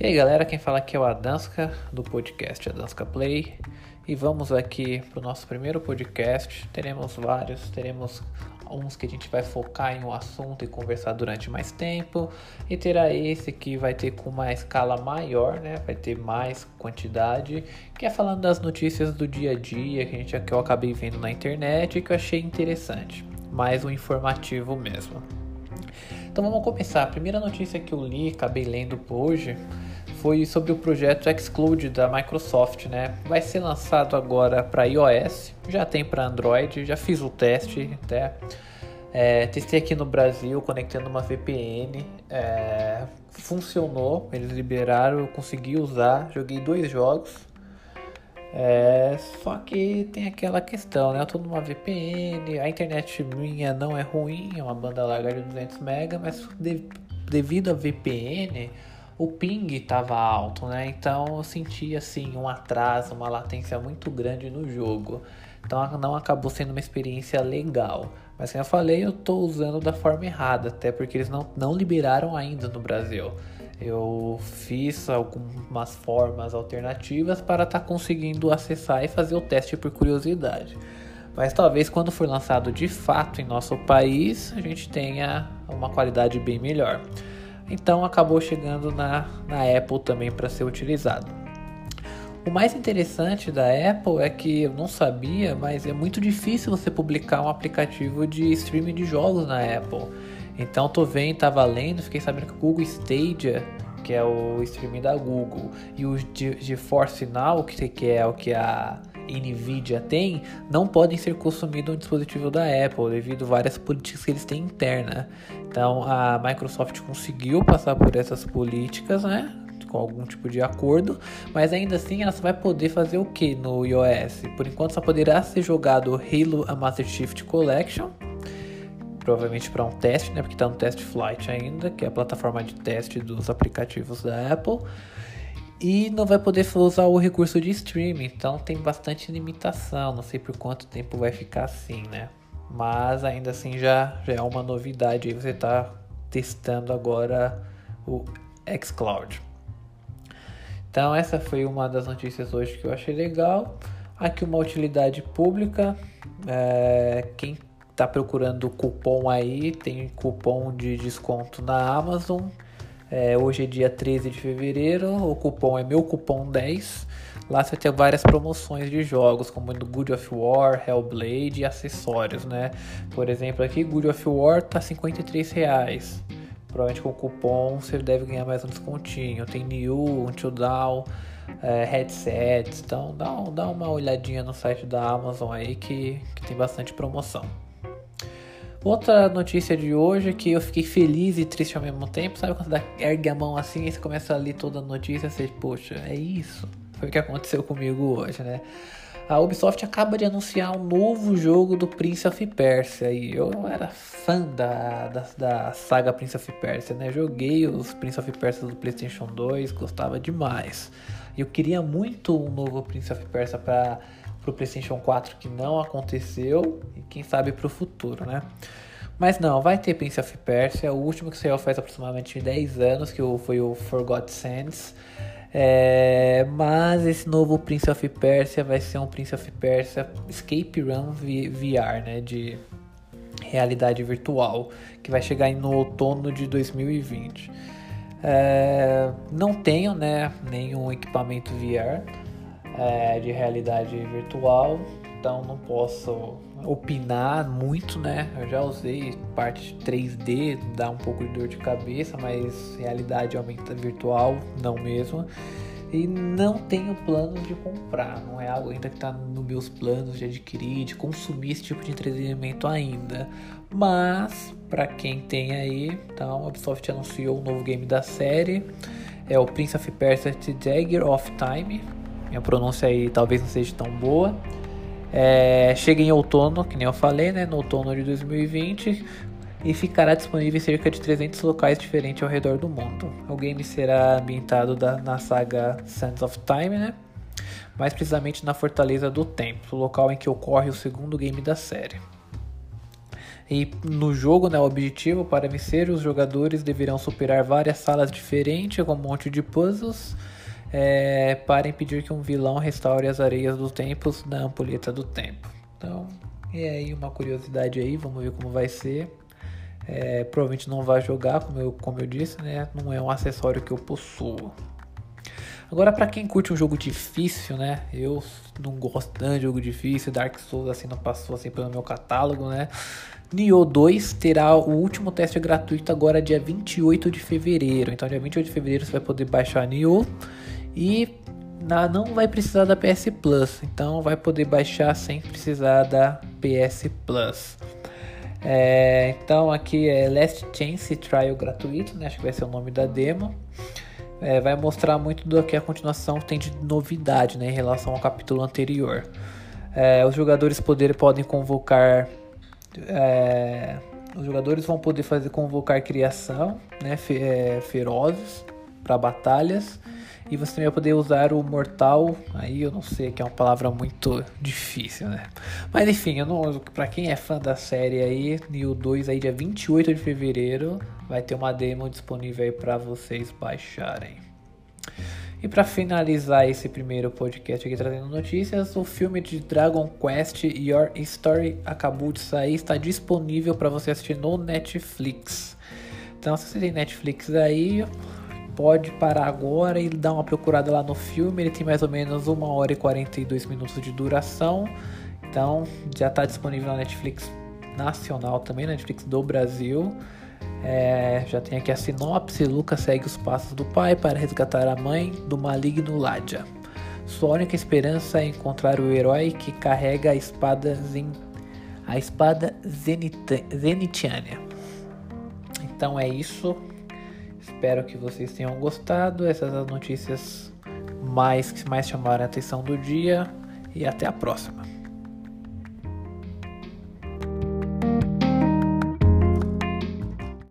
E aí galera, quem fala aqui é o Adanska do podcast Adanska Play e vamos aqui para o nosso primeiro podcast. Teremos vários, teremos uns que a gente vai focar em um assunto e conversar durante mais tempo, e terá esse que vai ter com uma escala maior, né? Vai ter mais quantidade, que é falando das notícias do dia a dia que a gente que eu acabei vendo na internet e que eu achei interessante, mais um informativo mesmo. Então vamos começar. A primeira notícia que eu li, acabei lendo hoje, foi sobre o projeto Exclude da Microsoft, né? Vai ser lançado agora para iOS, já tem para Android, já fiz o teste até. É, testei aqui no Brasil conectando uma VPN, é, funcionou, eles liberaram, eu consegui usar, joguei dois jogos. É, só que tem aquela questão, né? Eu tô numa VPN, a internet minha não é ruim, é uma banda larga de 200 MB, mas de, devido à VPN o ping estava alto, né? Então eu senti assim um atraso, uma latência muito grande no jogo. Então não acabou sendo uma experiência legal. Mas como eu falei, eu estou usando da forma errada, até porque eles não, não liberaram ainda no Brasil. Eu fiz algumas formas alternativas para estar tá conseguindo acessar e fazer o teste por curiosidade. Mas talvez quando for lançado de fato em nosso país, a gente tenha uma qualidade bem melhor. Então acabou chegando na, na Apple também para ser utilizado. O mais interessante da Apple é que eu não sabia, mas é muito difícil você publicar um aplicativo de streaming de jogos na Apple. Então tô vendo, tava lendo, fiquei sabendo que o Google Stadia, que é o streaming da Google, e o GeForce Now, que é o que a Nvidia tem, não podem ser consumidos no dispositivo da Apple devido a várias políticas que eles têm interna. Então a Microsoft conseguiu passar por essas políticas, né? Com algum tipo de acordo, mas ainda assim ela só vai poder fazer o que no iOS? Por enquanto só poderá ser jogado Halo a Master Chief Collection, provavelmente para um teste, né? Porque está no test flight ainda, que é a plataforma de teste dos aplicativos da Apple. E não vai poder usar o recurso de streaming, então tem bastante limitação. Não sei por quanto tempo vai ficar assim, né? Mas ainda assim já, já é uma novidade. Você está testando agora o xCloud. Então essa foi uma das notícias hoje que eu achei legal. Aqui uma utilidade pública. É, quem está procurando cupom aí, tem cupom de desconto na Amazon é, hoje é dia 13 de fevereiro, o cupom é meu cupom 10. Lá você tem várias promoções de jogos, como do Good of War, Hellblade e acessórios, né? Por exemplo, aqui Good of War tá 53 reais. Provavelmente com o cupom você deve ganhar mais um descontinho. Tem New, Until Down, é, headsets. Então dá, dá uma olhadinha no site da Amazon aí que, que tem bastante promoção. Outra notícia de hoje é que eu fiquei feliz e triste ao mesmo tempo. Sabe quando você ergue a mão assim e você começa a ler toda a notícia? Você, poxa, é isso. Foi o que aconteceu comigo hoje, né? A Ubisoft acaba de anunciar um novo jogo do Prince of Persia. E eu era fã da, da, da saga Prince of Persia, né? Joguei os Prince of Persia do PlayStation 2, gostava demais. Eu queria muito um novo Prince of Persia para pro PlayStation 4 que não aconteceu e quem sabe pro futuro, né? Mas não, vai ter Prince of Persia, o último que saiu faz aproximadamente 10 anos, que foi o Forgotten Sands. É, mas esse novo Prince of Persia vai ser um Prince of Persia Escape Run VR, né, de realidade virtual, que vai chegar no outono de 2020. É, não tenho, né, nenhum equipamento VR, é, de realidade virtual, então não posso opinar muito, né? Eu já usei parte 3D, dá um pouco de dor de cabeça, mas realidade aumenta virtual, não mesmo. E não tenho planos de comprar, não é algo ainda que está nos meus planos de adquirir, de consumir esse tipo de entretenimento ainda. Mas, para quem tem aí, então, a Ubisoft anunciou o um novo game da série, é o Prince of Persia The Dagger of Time, minha pronúncia aí talvez não seja tão boa. É, chega em outono, que nem eu falei, né, no outono de 2020 e ficará disponível em cerca de 300 locais diferentes ao redor do mundo. O game será ambientado da, na saga Sands of Time, né? mais precisamente na Fortaleza do Tempo, local em que ocorre o segundo game da série. E no jogo, né, o objetivo para vencer, os jogadores deverão superar várias salas diferentes com um monte de puzzles é, para impedir que um vilão restaure as areias dos tempos da ampulheta do tempo. Então, é aí uma curiosidade aí, vamos ver como vai ser. É, provavelmente não vai jogar, como eu, como eu disse, né? Não é um acessório que eu possuo. Agora, para quem curte um jogo difícil, né? Eu não gosto tanto de jogo difícil, Dark Souls assim não passou assim pelo meu catálogo, né? Nioh 2 terá o último teste gratuito agora dia 28 de fevereiro. Então, dia 28 de fevereiro você vai poder baixar Nioh e não vai precisar da PS Plus. Então, vai poder baixar sem precisar da PS Plus. É, então, aqui é Last Chance Trial gratuito, né? Acho que vai ser o nome da demo. É, vai mostrar muito do que a continuação tem de novidade né, em relação ao capítulo anterior. É, os jogadores poder, podem convocar é, os jogadores vão poder fazer convocar criação, né, fe, é, ferozes para batalhas. E você também vai poder usar o mortal. Aí eu não sei, que é uma palavra muito difícil, né? Mas enfim, eu não, pra quem é fã da série aí, Neo 2 aí dia 28 de fevereiro vai ter uma demo disponível aí para vocês baixarem. E para finalizar esse primeiro podcast aqui trazendo notícias, o filme de Dragon Quest Your Story acabou de sair, está disponível para você assistir no Netflix. Então, se você tem Netflix aí, pode parar agora e dar uma procurada lá no filme. Ele tem mais ou menos 1 hora e 42 minutos de duração. Então, já está disponível na Netflix nacional também, na Netflix do Brasil. É, já tem aqui a sinopse: Lucas segue os passos do pai para resgatar a mãe do maligno Ladja. Sua única esperança é encontrar o herói que carrega a espada Zen... a espada Zenit... Zenitiana. Então é isso. Espero que vocês tenham gostado. Essas são as notícias mais que mais chamaram a atenção do dia e até a próxima.